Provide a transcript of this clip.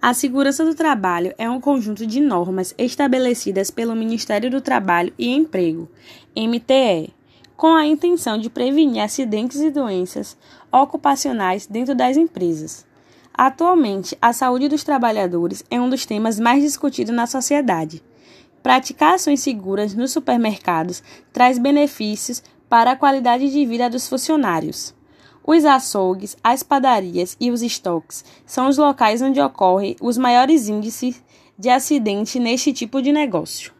A segurança do trabalho é um conjunto de normas estabelecidas pelo Ministério do Trabalho e Emprego, MTE, com a intenção de prevenir acidentes e doenças ocupacionais dentro das empresas. Atualmente, a saúde dos trabalhadores é um dos temas mais discutidos na sociedade. Praticar ações seguras nos supermercados traz benefícios para a qualidade de vida dos funcionários. Os açougues, as padarias e os estoques são os locais onde ocorrem os maiores índices de acidente neste tipo de negócio.